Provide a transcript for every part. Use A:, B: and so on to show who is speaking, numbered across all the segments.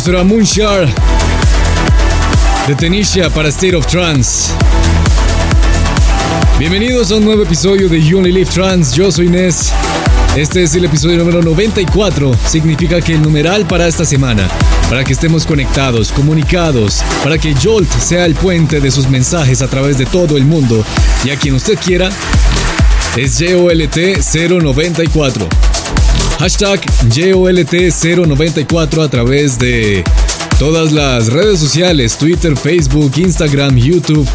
A: Esto era Moonshar de Tenisha para State of Trance. Bienvenidos a un nuevo episodio de You Only Live Trance. Yo soy Nes. Este es el episodio número 94. Significa que el numeral para esta semana, para que estemos conectados, comunicados, para que Jolt sea el puente de sus mensajes a través de todo el mundo y a quien usted quiera, es JOLT094. Hashtag JOLT094 a través de todas las redes sociales, Twitter, Facebook, Instagram, YouTube.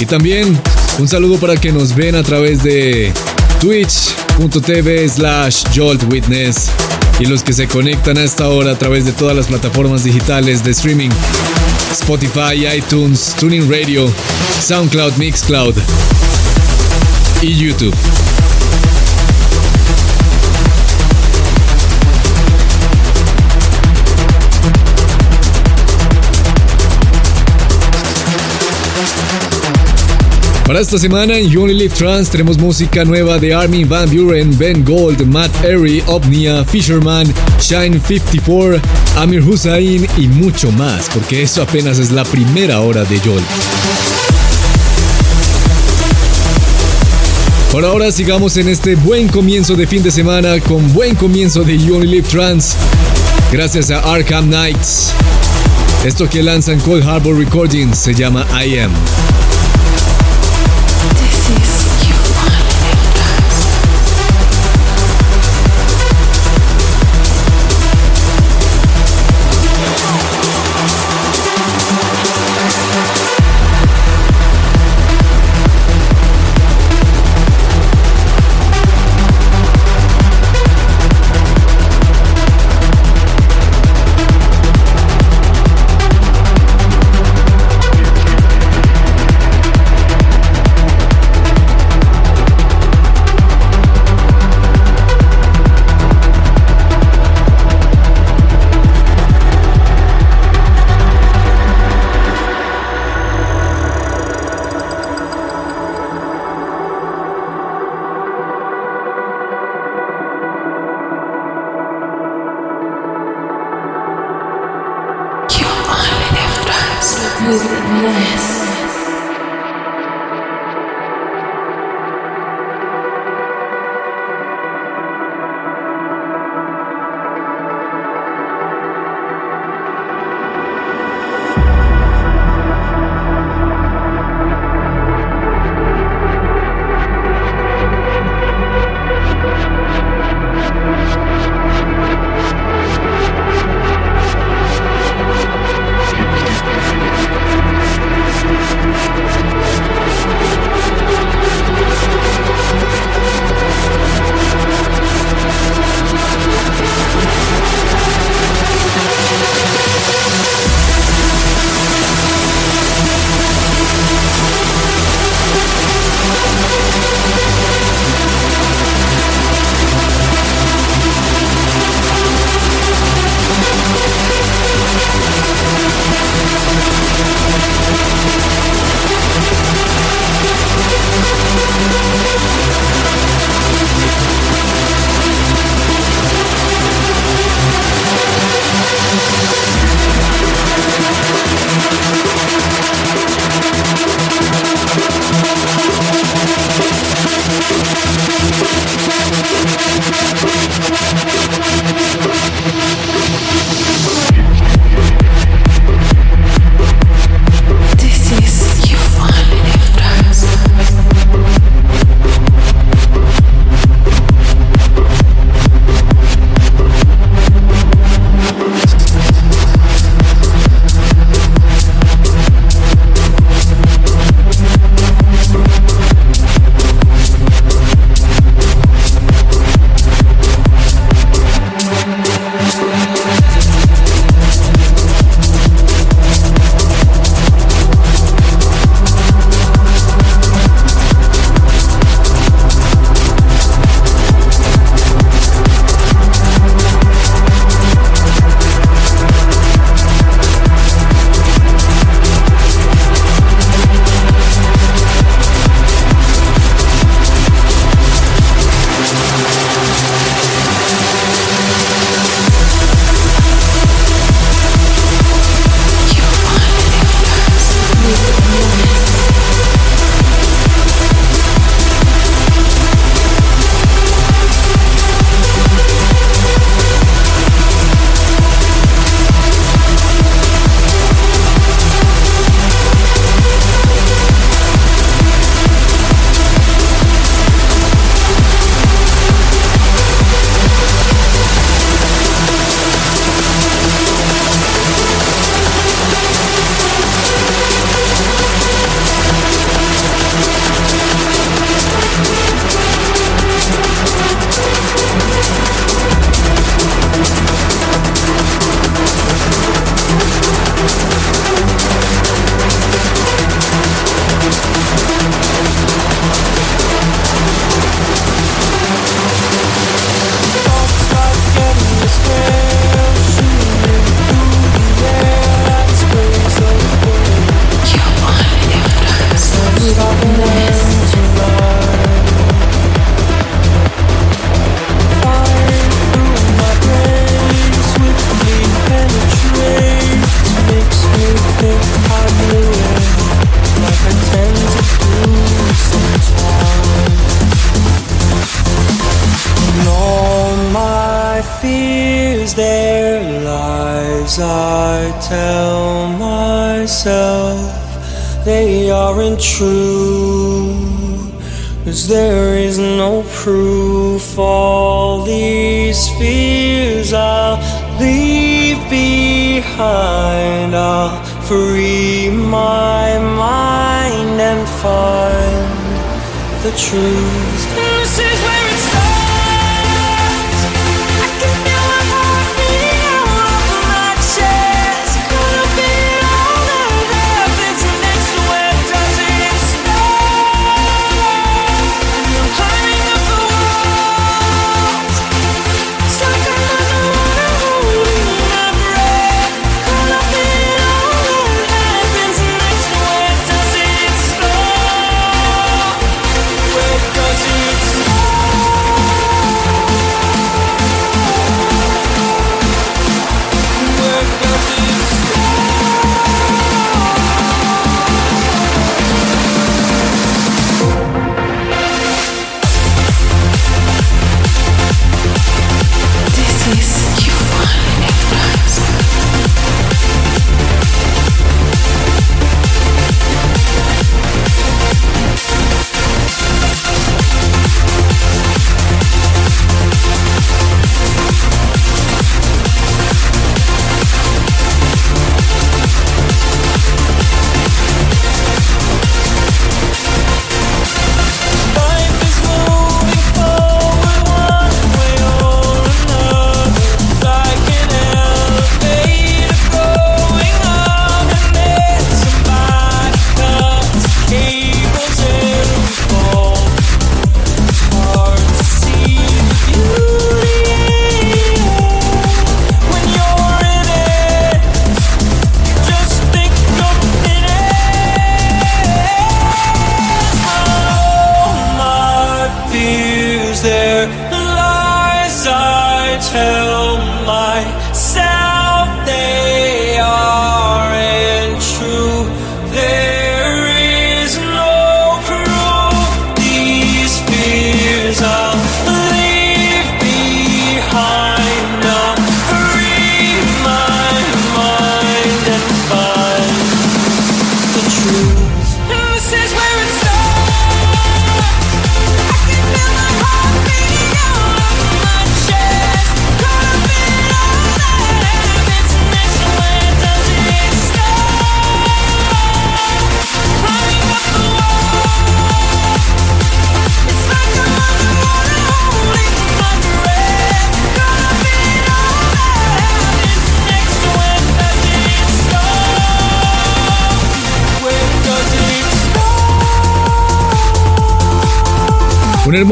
A: Y también un saludo para que nos ven a través de twitch.tv slash joltwitness y los que se conectan a esta hora a través de todas las plataformas digitales de streaming. Spotify, iTunes, Tuning Radio, SoundCloud, Mixcloud y YouTube. Para esta semana en You Only Trans tenemos música nueva de Armin Van Buren, Ben Gold, Matt Airy, Omnia, Fisherman, Shine 54, Amir Hussain y mucho más, porque eso apenas es la primera hora de Jolt. Por ahora sigamos en este buen comienzo de fin de semana con buen comienzo de Trans. Gracias a Arkham Knights. Esto que lanzan Cold Harbor Recordings se llama I Am.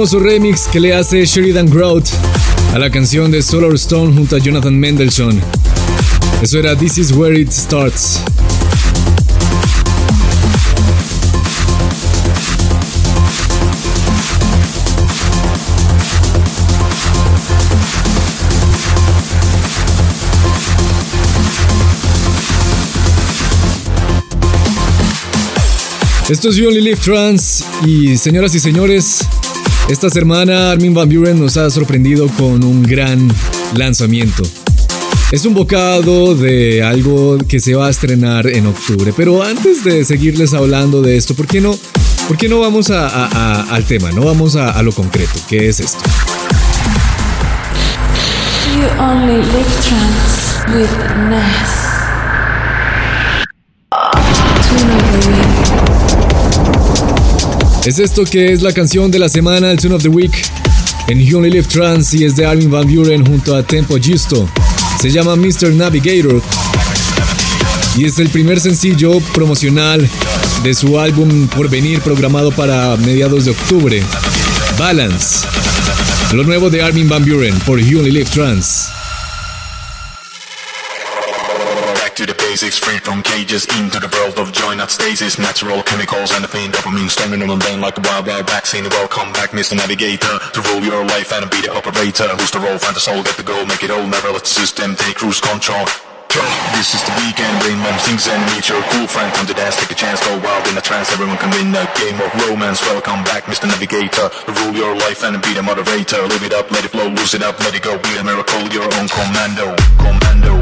A: Hermoso remix que le hace Sheridan Grout a la canción de Solar Stone junto a Jonathan Mendelssohn. Eso era This Is Where It Starts. Esto es You Only Live Trans y señoras y señores, esta semana Armin Van Buren nos ha sorprendido con un gran lanzamiento. Es un bocado de algo que se va a estrenar en octubre, pero antes de seguirles hablando de esto, ¿por qué no, por qué no vamos a- al tema? No vamos a, lo concreto, ¿qué es esto?
B: You only live trance with.
A: Es esto que es la canción de la semana, el Tune of the Week, en You Only Trans y es de Armin Van Buren junto a Tempo Giusto. Se llama Mr. Navigator y es el primer sencillo promocional de su álbum por venir programado para mediados de octubre. Balance. Lo nuevo de Armin Van Buren por You Only Trans.
C: Basics, free from cages, into the world of joy, not stasis, natural chemicals, anything dopamine, standing on the lane like a wild, wild vaccine. Welcome back, Mr. Navigator, to rule your life and be the operator. Who's the role, find the soul, get the goal, make it all, never let the system take cruise control. This is the weekend, rain man sings and meet your cool friend. Come to dance, take a chance, go wild in a trance. Everyone can win a game of romance. Welcome back, Mr. Navigator. Rule your life and be the moderator. Live it up, let it flow, lose it up, let it go. Be a miracle, your own. Commando, commando,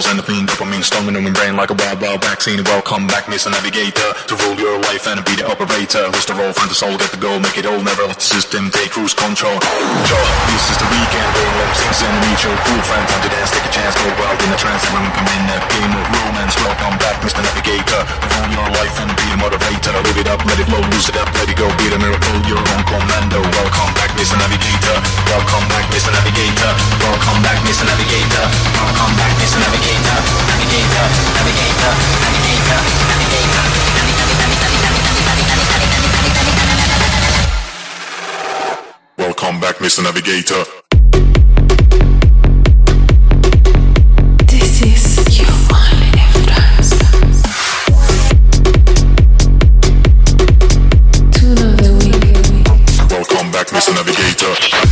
C: Natural and the fiend dopamine storming in my brain like a wild, wild vaccine. Welcome back, Mr. Navigator, to rule your life and be the operator. Who's the role, find the soul, get the goal, make it all, never let the system take cruise control. This is the weekend, rain love sings and meet your cool friend. Time to dance, take a chance, go wild in a trance. Everyone come in a game of romance. Welcome back, Mr. Navigator, to rule your life and be a moderator. Live it up, let it flow, lose it up, let it go, be the miracle, your own commando. Welcome back, Mr. Navigator. Welcome back, Mr. Navigator. Welcome back, Mr. Navigator. Welcome back, Mr. Navigator. Navigator, navigator, navigator, navigator. Welcome back, Mr. Navigator. Mr.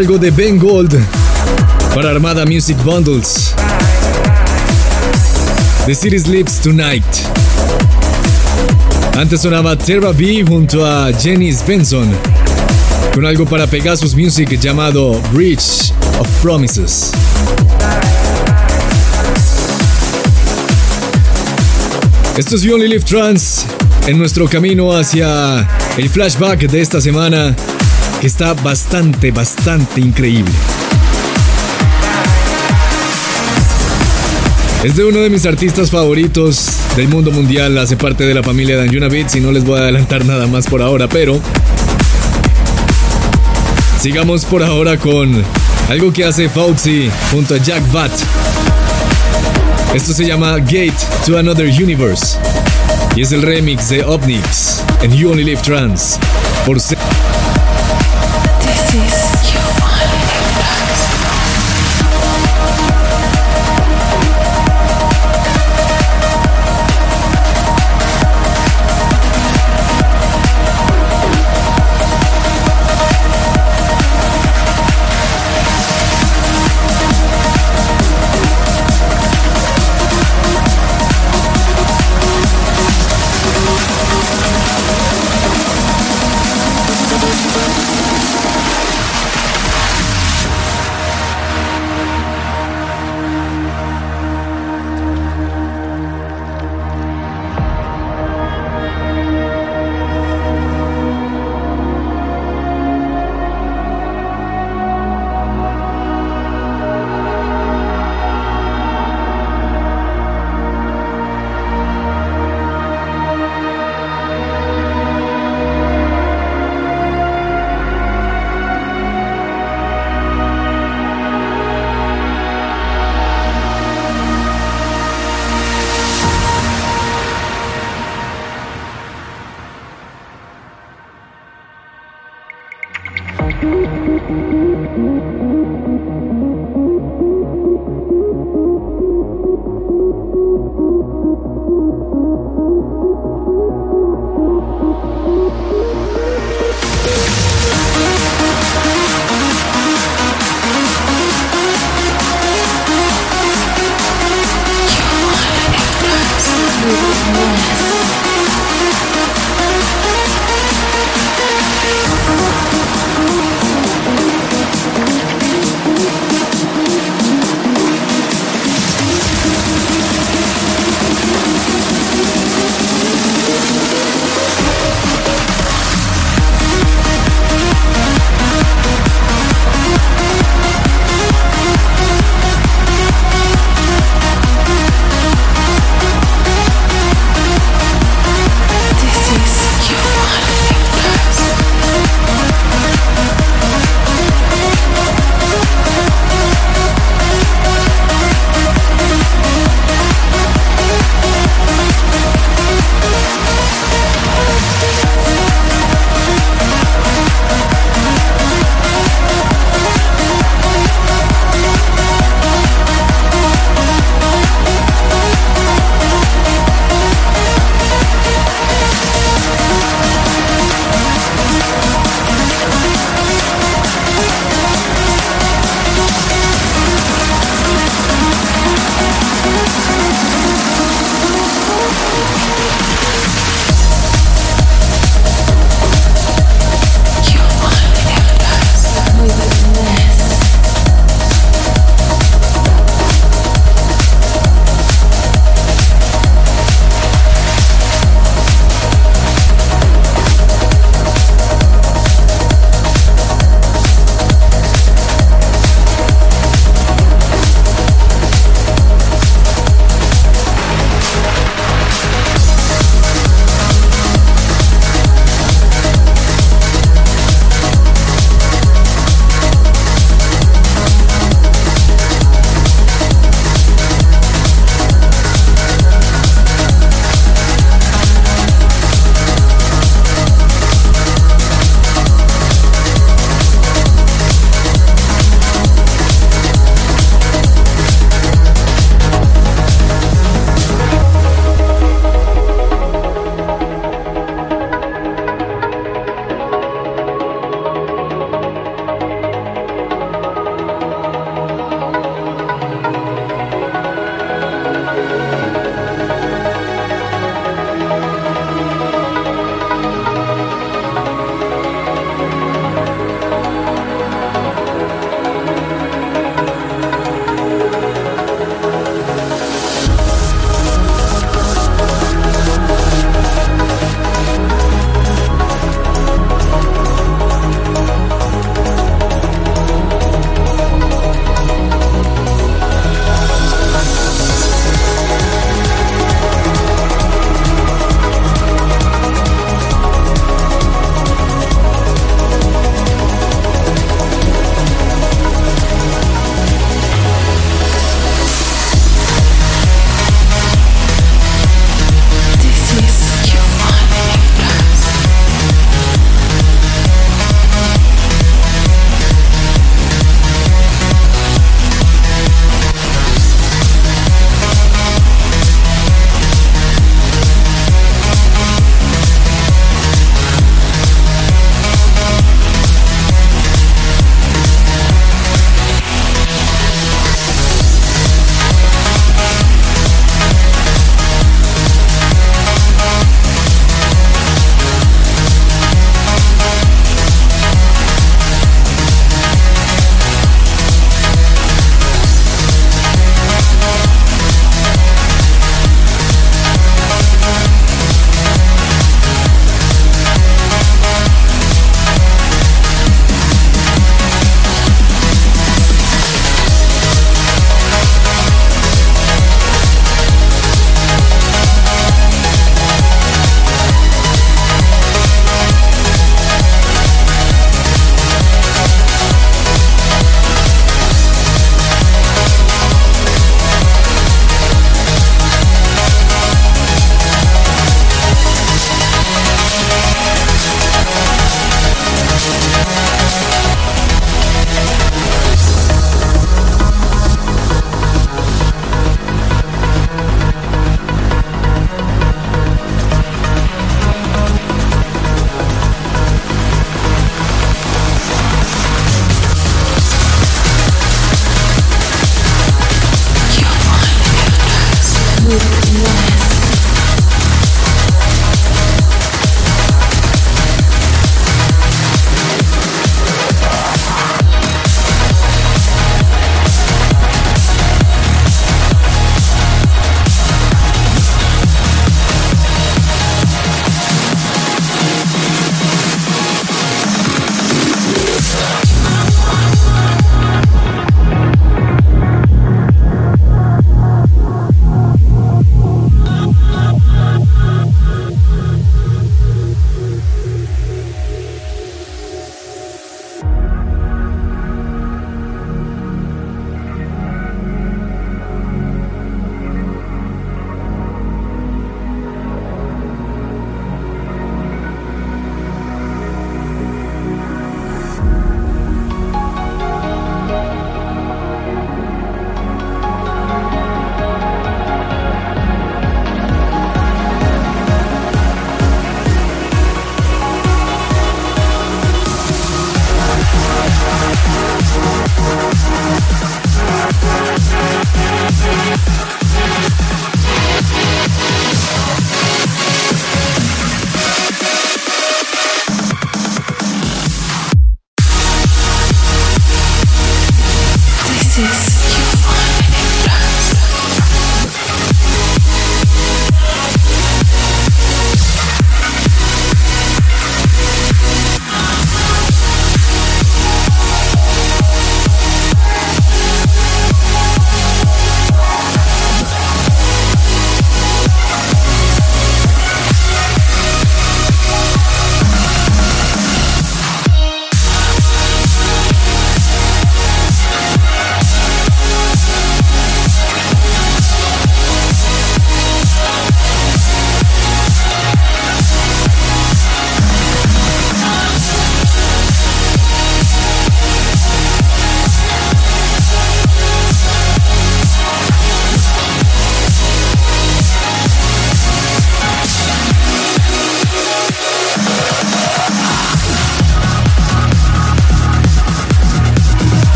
A: algo de Ben Gold para Armada Music Bundles. The City Sleeps Tonight. Antes sonaba Terra B junto a Jenny Benson con algo para Pegasus Music llamado Bridge of Promises. Esto es You Only Live Trans en nuestro camino hacia el flashback de esta semana que está bastante, bastante increíble. Es de uno de mis artistas favoritos del mundo mundial, hace parte de la familia de Anjuna Beats y no les voy a adelantar nada más por ahora, pero sigamos por ahora con algo que hace Fauci junto a Jack Bat. Esto se llama Gate to Another Universe y es el remix de Opnix en You Only Live Trans por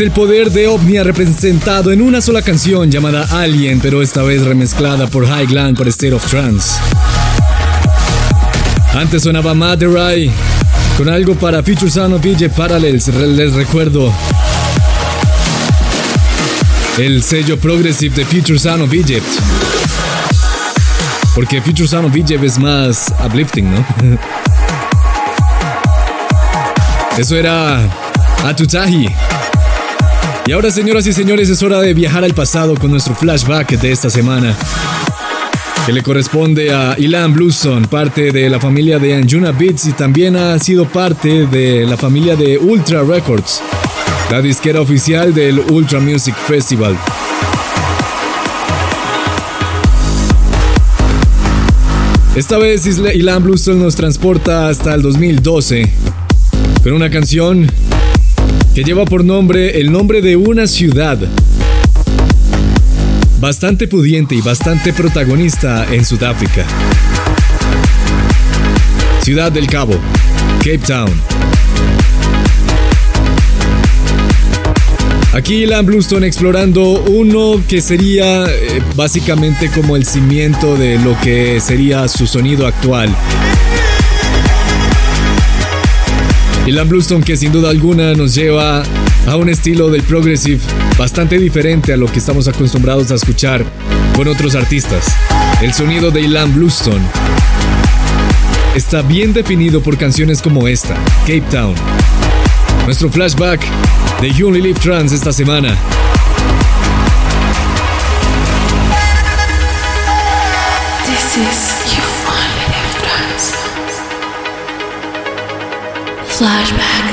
A: El poder de Omnia representado en una sola canción llamada Alien, pero esta vez remezclada por High Gland por State of Trance. Antes sonaba Maderai con algo para Future Sound of VJ Parallels, les recuerdo. El sello Progressive de Future Sound of Egypt. Porque Future Sound of Egypt es más uplifting, ¿no? Eso era Atutahi. Y ahora, señoras y señores, es hora de viajar al pasado con nuestro flashback de esta semana. Que le corresponde a Ilan Bluestone, parte de la familia de Anjuna Beats y también ha sido parte de la familia de Ultra Records, la disquera oficial del Ultra Music Festival. Esta vez Ilan Bluestone nos transporta hasta el 2012 con una canción que lleva por nombre el nombre de una ciudad bastante pudiente y bastante protagonista en Sudáfrica. Ciudad del Cabo, Cape Town. Aquí Ilan Bluestone explorando uno que sería eh, básicamente como el cimiento de lo que sería su sonido actual. Ilan Bluestone que sin duda alguna nos lleva a un estilo del progressive bastante diferente a lo que estamos acostumbrados a escuchar con otros artistas. El sonido de Ilan Bluestone está bien definido por canciones como esta, Cape Town. Nuestro flashback de You Only Trans esta semana.
B: This is Flashback.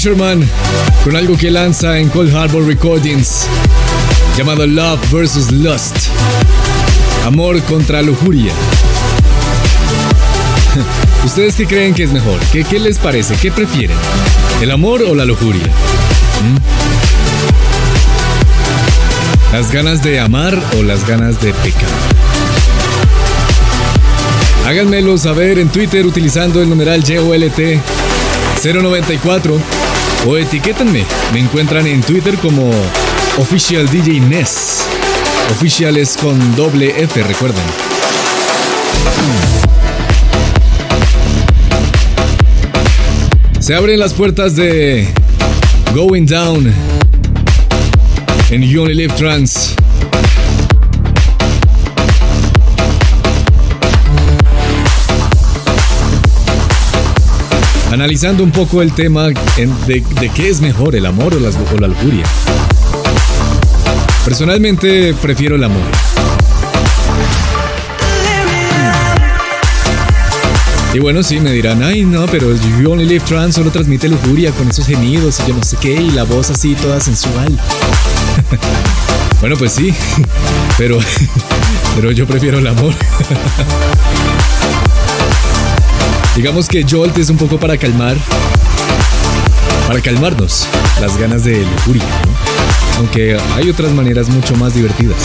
A: Fisherman con algo que lanza en Cold Harbor Recordings llamado Love vs. Lust. Amor contra lujuria. ¿Ustedes qué creen que es mejor? ¿Qué, qué les parece? ¿Qué prefieren? ¿El amor o la lujuria? ¿Mm? ¿Las ganas de amar o las ganas de pecar? Háganmelo saber en Twitter utilizando el numeral YOLT 094 o etiquétenme. Me encuentran en Twitter como Official DJ Ness. Official es con doble F, recuerden. Se abren las puertas de Going Down en You Only Trans. Analizando un poco el tema de, qué es mejor, el amor o la lujuria. Personalmente prefiero el amor. Y bueno, sí, me dirán, ay no, pero You Only Live Trans solo transmite lujuria con esos gemidos y yo no sé qué, y la voz así toda sensual. bueno, pues sí, pero, pero yo prefiero el amor. Digamos que Jolt es un poco para calmar, para calmarnos las ganas de lujuria, aunque hay otras maneras mucho más divertidas.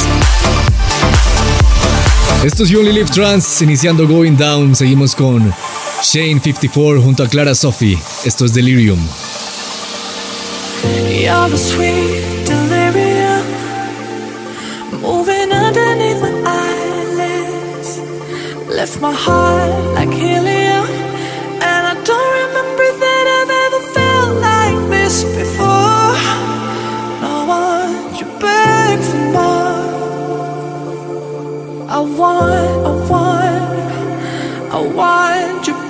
A: Esto es You Only Live Trans, iniciando Going Down. Seguimos con Shane54 junto a Clara Sophie. Esto es Delirium.
D: Sweet delirium moving. Left my heart like helium, want, I want, I want you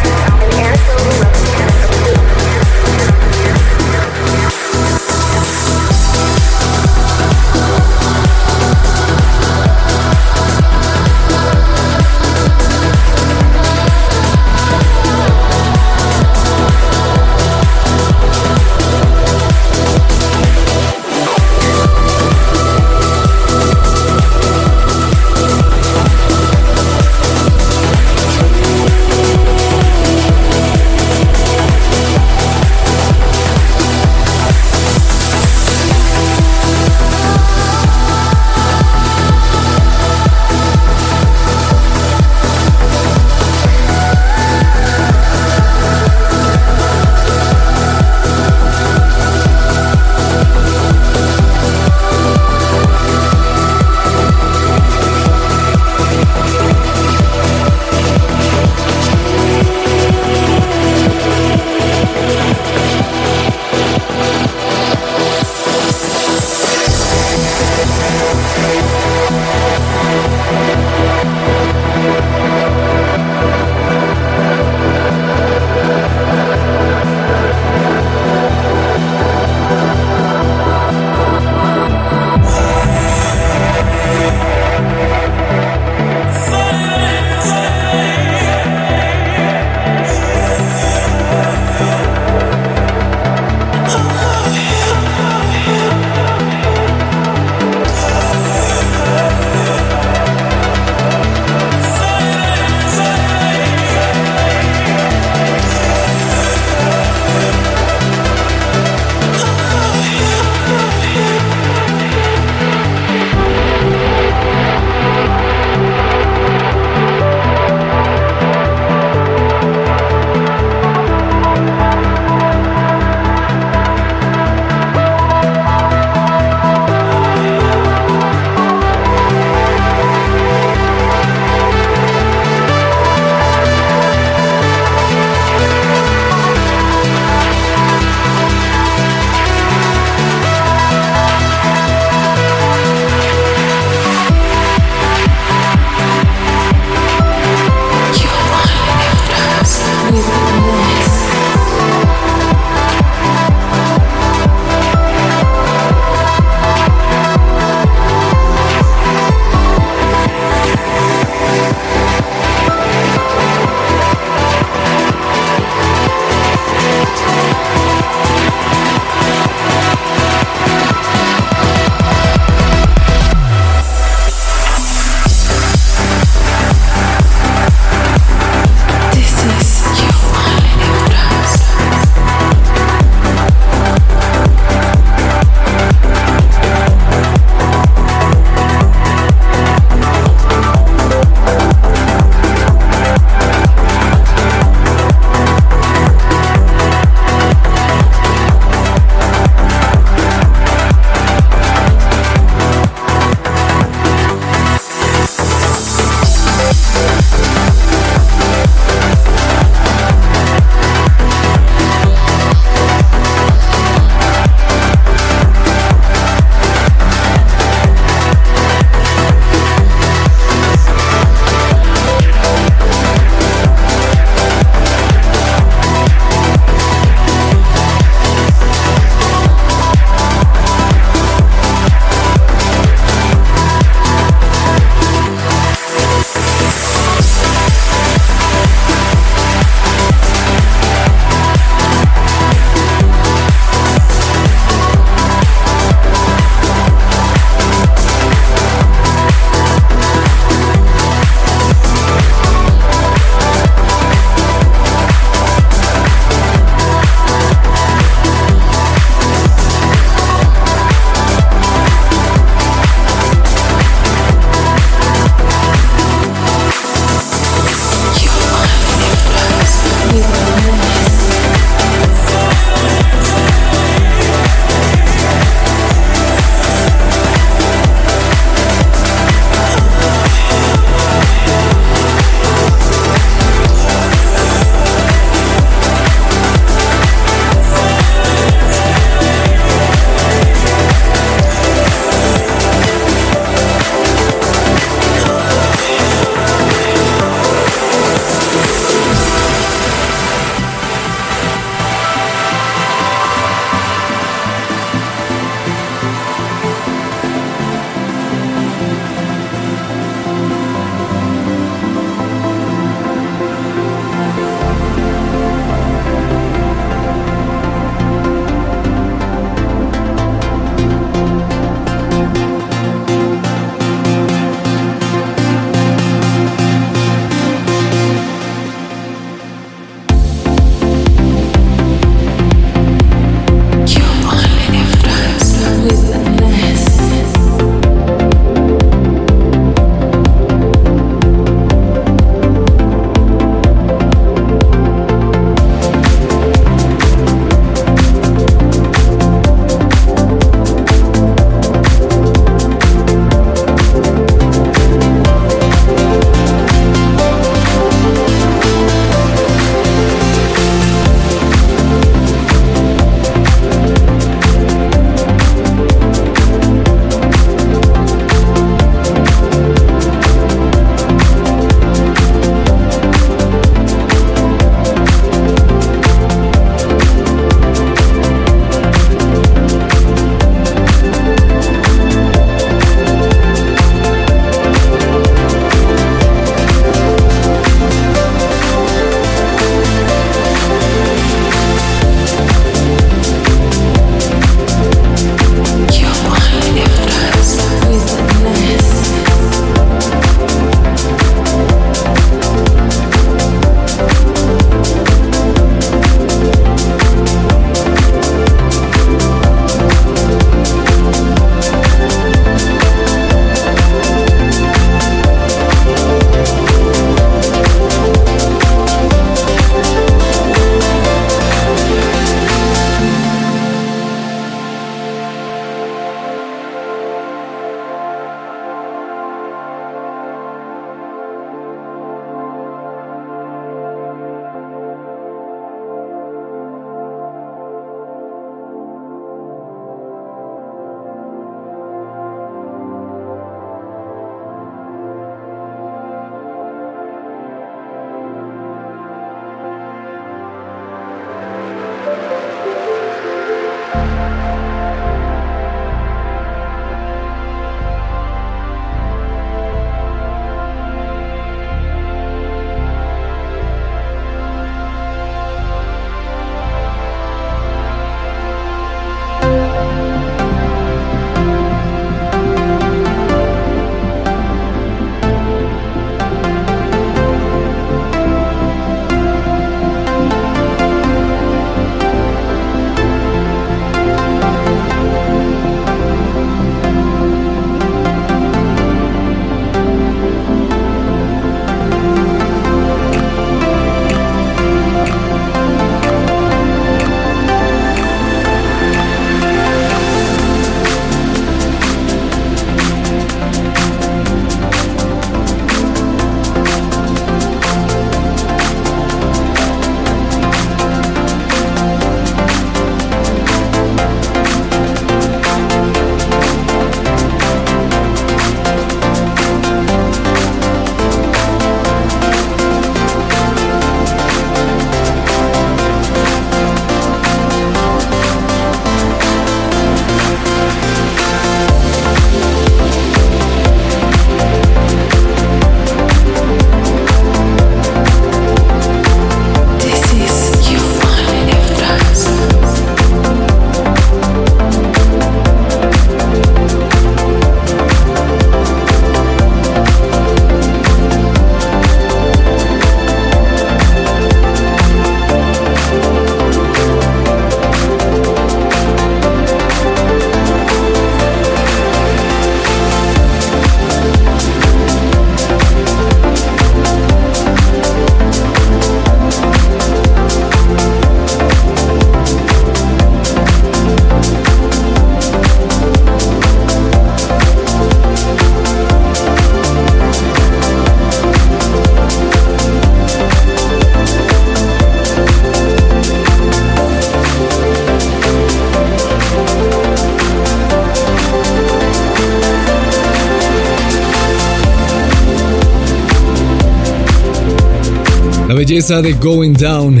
A: belleza de Going Down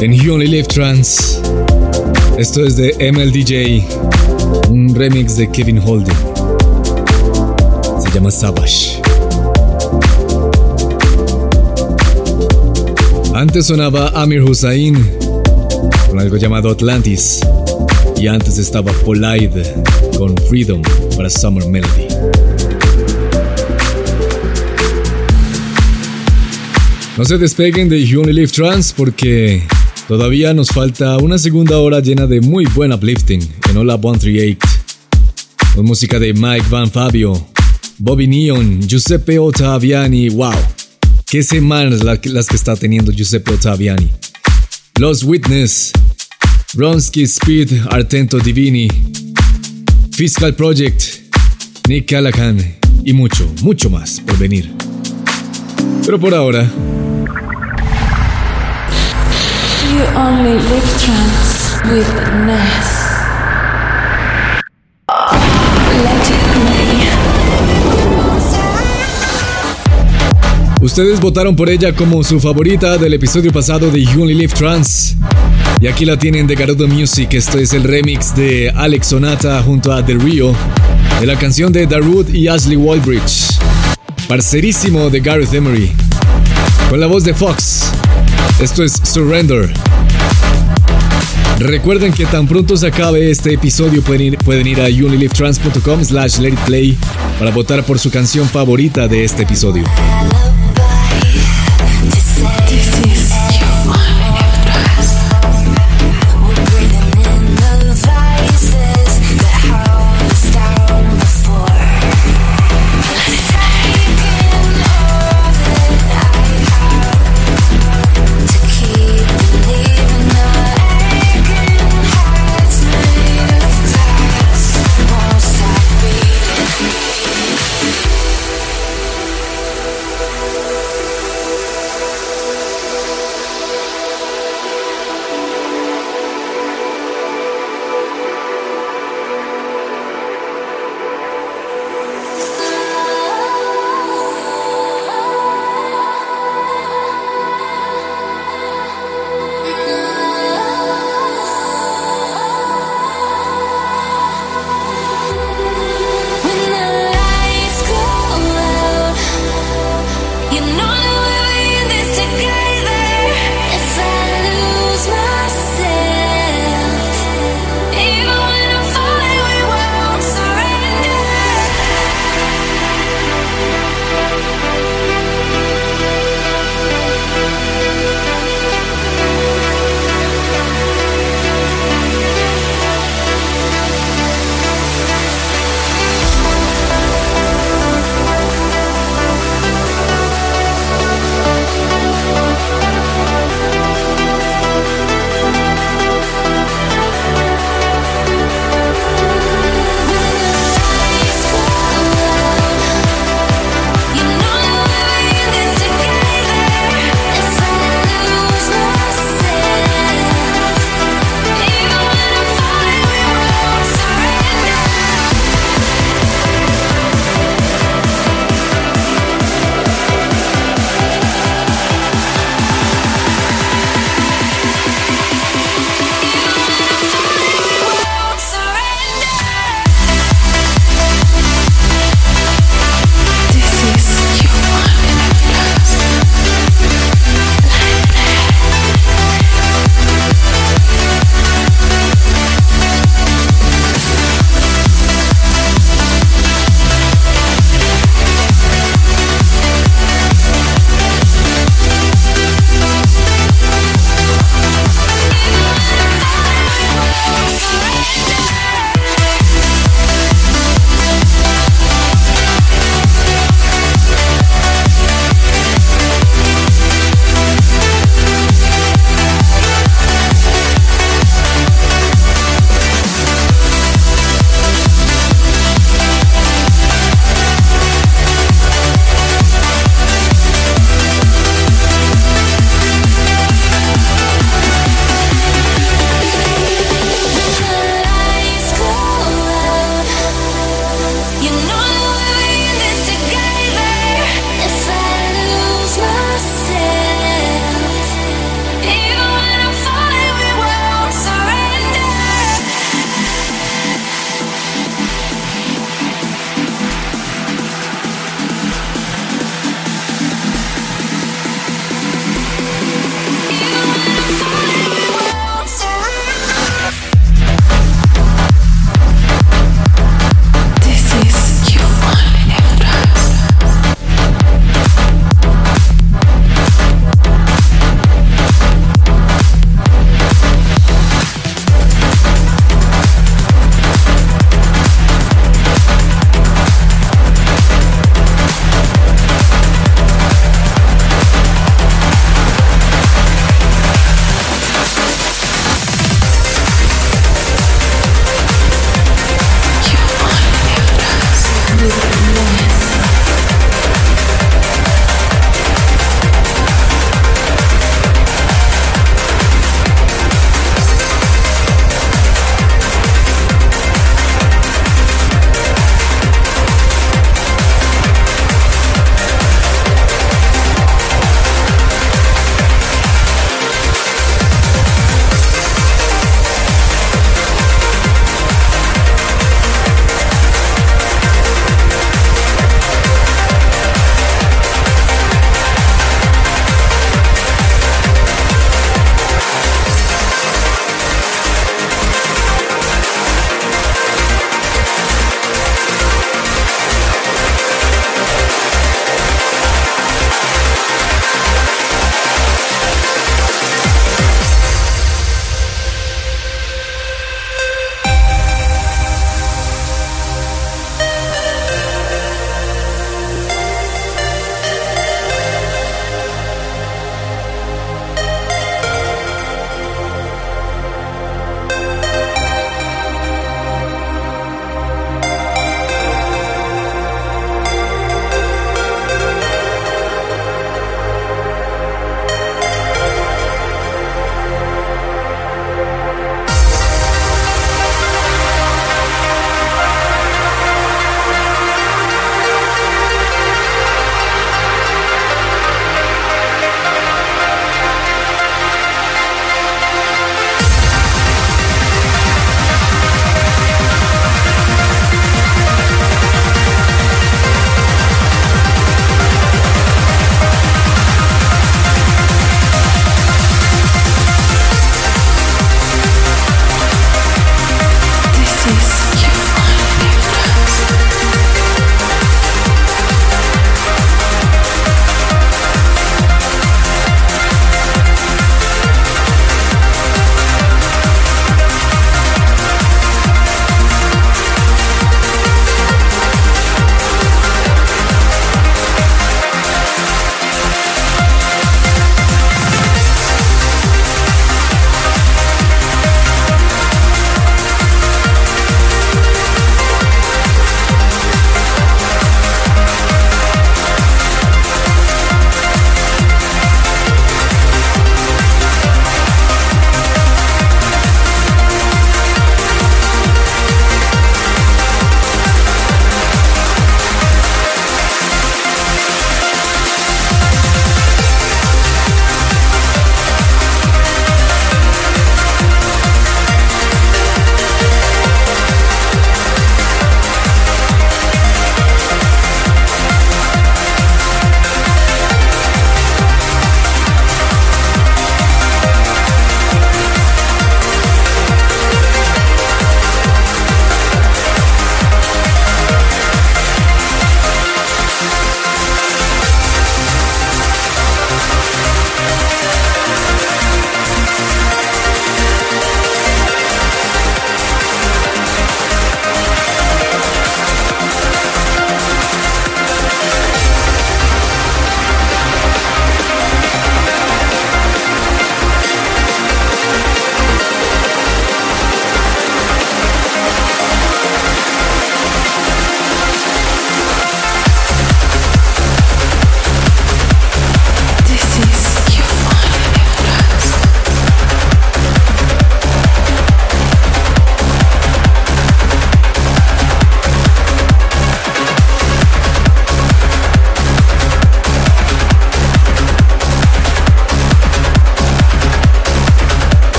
A: en You Only Live Trans. Esto es de MLDJ, un remix de Kevin Holden. Se llama Savage. Antes sonaba Amir Hussain con algo llamado Atlantis. Y antes estaba Polide con Freedom para Summer Melody. No se despeguen de You Trans porque todavía nos falta una segunda hora llena de muy buen uplifting en Hola 138. Con música de Mike Van Fabio, Bobby Neon, Giuseppe Ottaviani. ¡Wow! ¡Qué semanas la- las que está teniendo Giuseppe Ottaviani! Los Witness, Ronsky Speed, Artento Divini, Fiscal Project, Nick Callahan y mucho, mucho más por venir. Pero por ahora,
B: You only live trance with Ness. Let it play.
A: Ustedes votaron por ella como su favorita del episodio pasado de You Only Live Trans. Y aquí la tienen de Garudo Music. Esto es el remix de Alex Sonata junto a The Rio de la canción de Darude y Ashley Wallbridge. Parcerísimo de Gareth Emery. Con la voz de Fox. Esto es Surrender. Recuerden que tan pronto se acabe este episodio pueden ir, pueden ir a unilivetrans.com slash play para votar por su canción favorita de este episodio.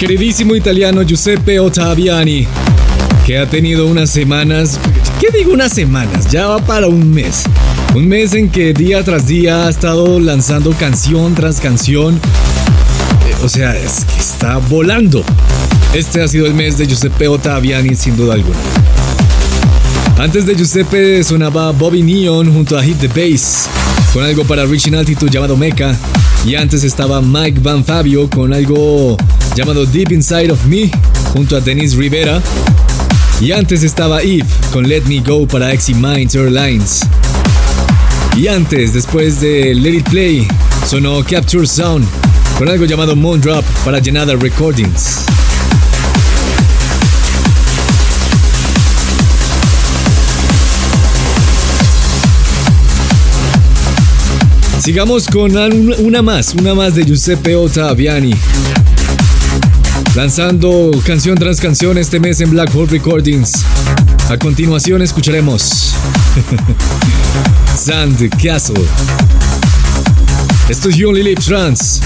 A: Queridísimo italiano Giuseppe Ottaviani, que ha tenido unas semanas, ¿qué digo unas semanas? Ya va para un mes. Un mes en que día tras día ha estado lanzando canción tras canción. Eh, O sea, es que está volando. Este ha sido el mes de Giuseppe Ottaviani sin duda alguna. Antes de Giuseppe sonaba Bobby Neon junto a Hit the Bass con algo para Reaching Altitude llamado Mecha. Y antes estaba Mike Van Fabio con algo llamado Deep Inside of Me junto a Denise Rivera. Y antes estaba Eve con Let Me Go para Exy Minds Airlines. Y antes, después de Let It Play, sonó Capture Sound con algo llamado Moon Drop para Llenada Recordings. Sigamos con un- una más, una más de Giuseppe Ottaviani. Lanzando canción tras canción este mes en Black Hole Recordings. A continuación escucharemos Sand Castle. Esto es You Only Live Trans.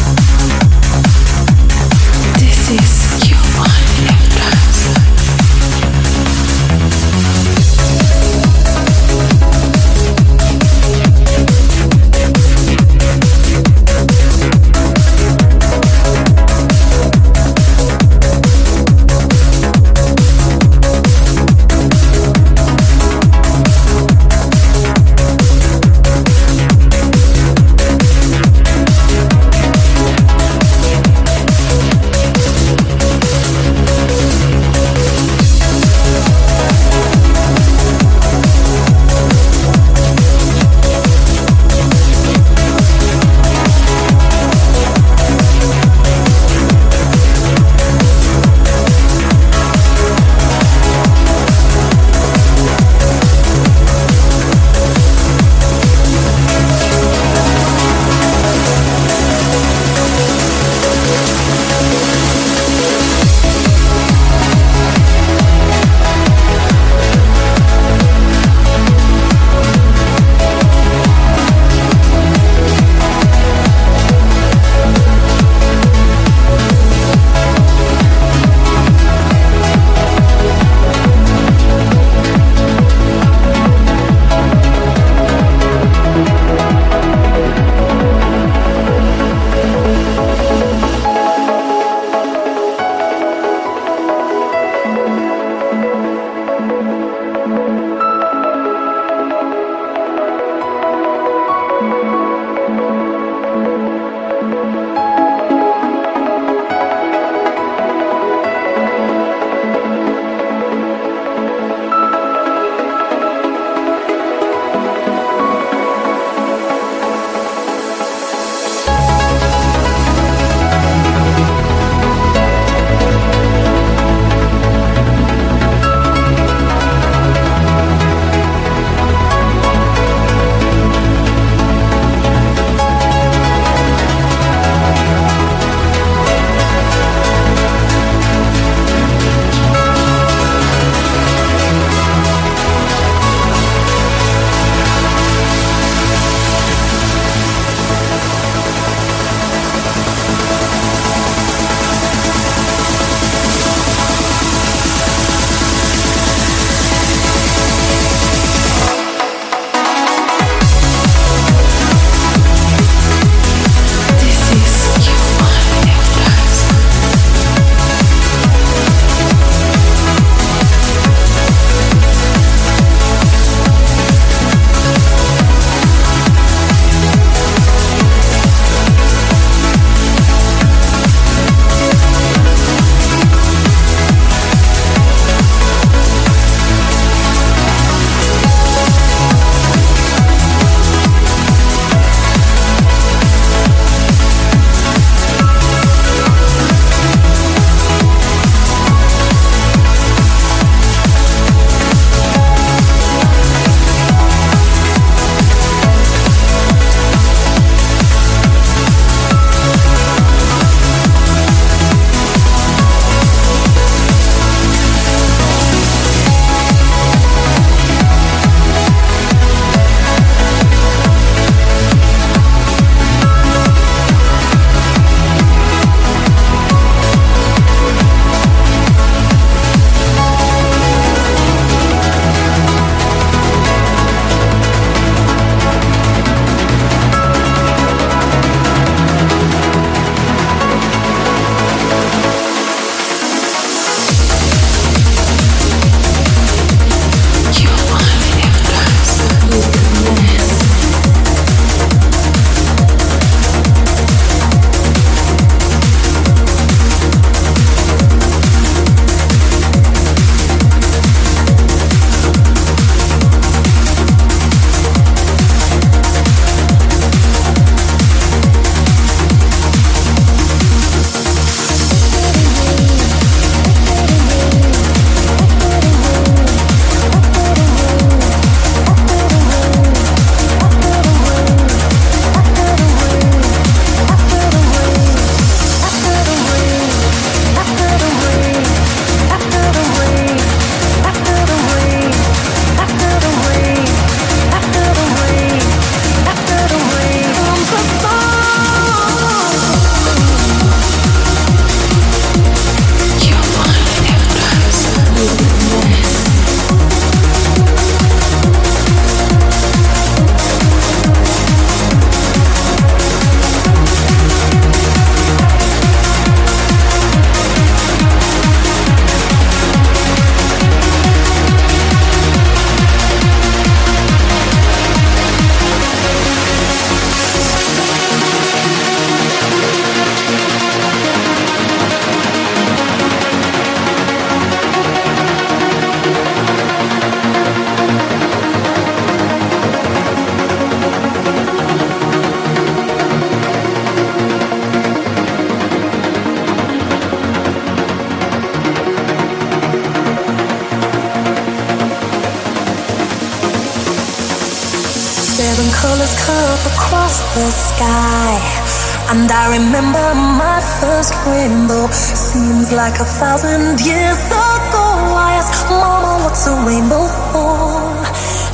E: first rainbow seems like a thousand years ago. I asked Mama, what's a rainbow for?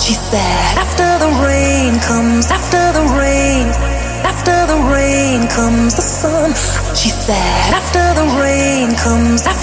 E: She said, After the rain comes, after the rain, after the rain comes the sun. She said, After the rain comes, after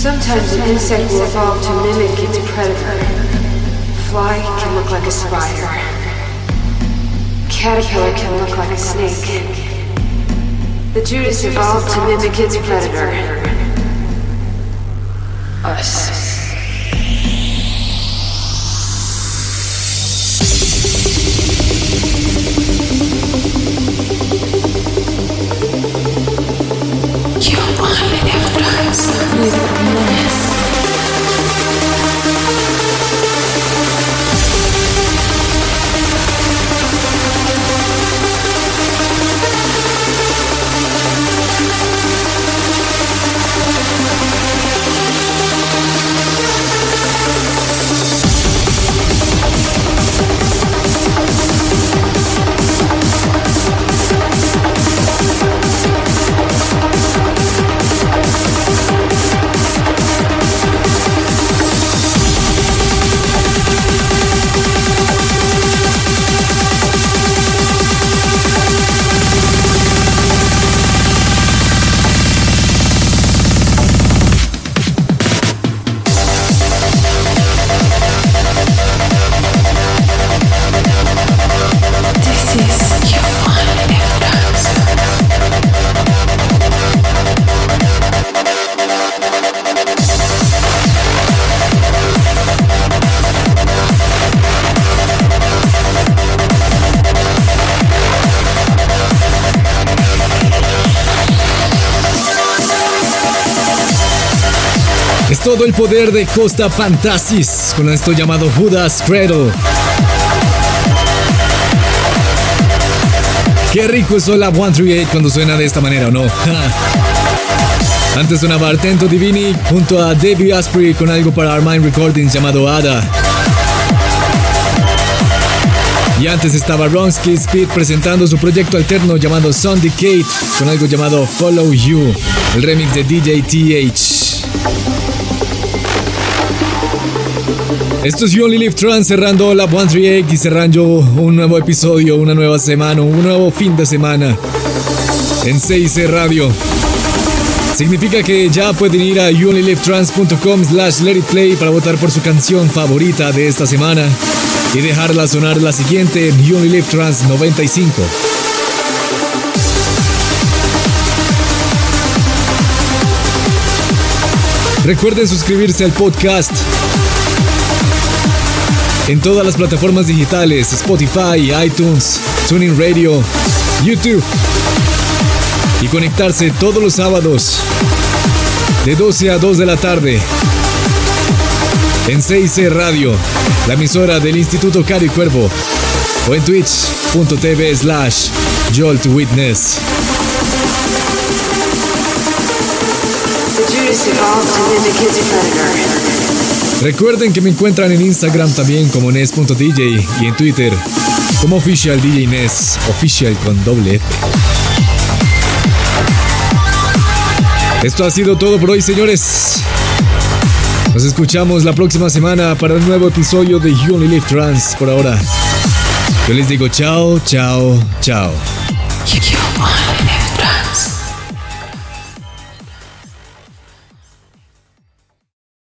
F: Sometimes an insect will evolve to mimic its predator. Fly can look like a spider. Caterpillar can look like a snake. The Judas evolved to mimic its predator. Us.
A: Absolutely. Todo el poder de Costa Fantasis con esto llamado Judas Cradle. Qué rico es la 138 cuando suena de esta manera, ¿o no? Antes sonaba Artento Divini junto a Debbie Asprey con algo para Armine Recordings llamado Ada. Y antes estaba Ronsky Speed presentando su proyecto alterno llamado Syndicate con algo llamado Follow You, el remix de DJ TH. Esto es You Live Trans cerrando la 138 y cerrando un nuevo episodio, una nueva semana, un nuevo fin de semana en 6C Radio. Significa que ya pueden ir a youonlylivetrans.com slash let it play para votar por su canción favorita de esta semana y dejarla sonar la siguiente en Trans 95. Recuerden suscribirse al podcast en todas las plataformas digitales, Spotify, iTunes, Tuning Radio, YouTube y conectarse todos los sábados de 12 a 2 de la tarde en 6C Radio, la emisora del Instituto Cari Cuervo, o en twitch.tv slash Jolt Witness.
F: The Judas predator.
A: Recuerden que me encuentran en Instagram también como Nes.dj y en Twitter como Official DJ Nes, Official con doble F. Esto ha sido todo por hoy, señores. Nos escuchamos la próxima semana para un nuevo episodio de You Only Live Trans. Por ahora, yo les digo chao, chao, chao.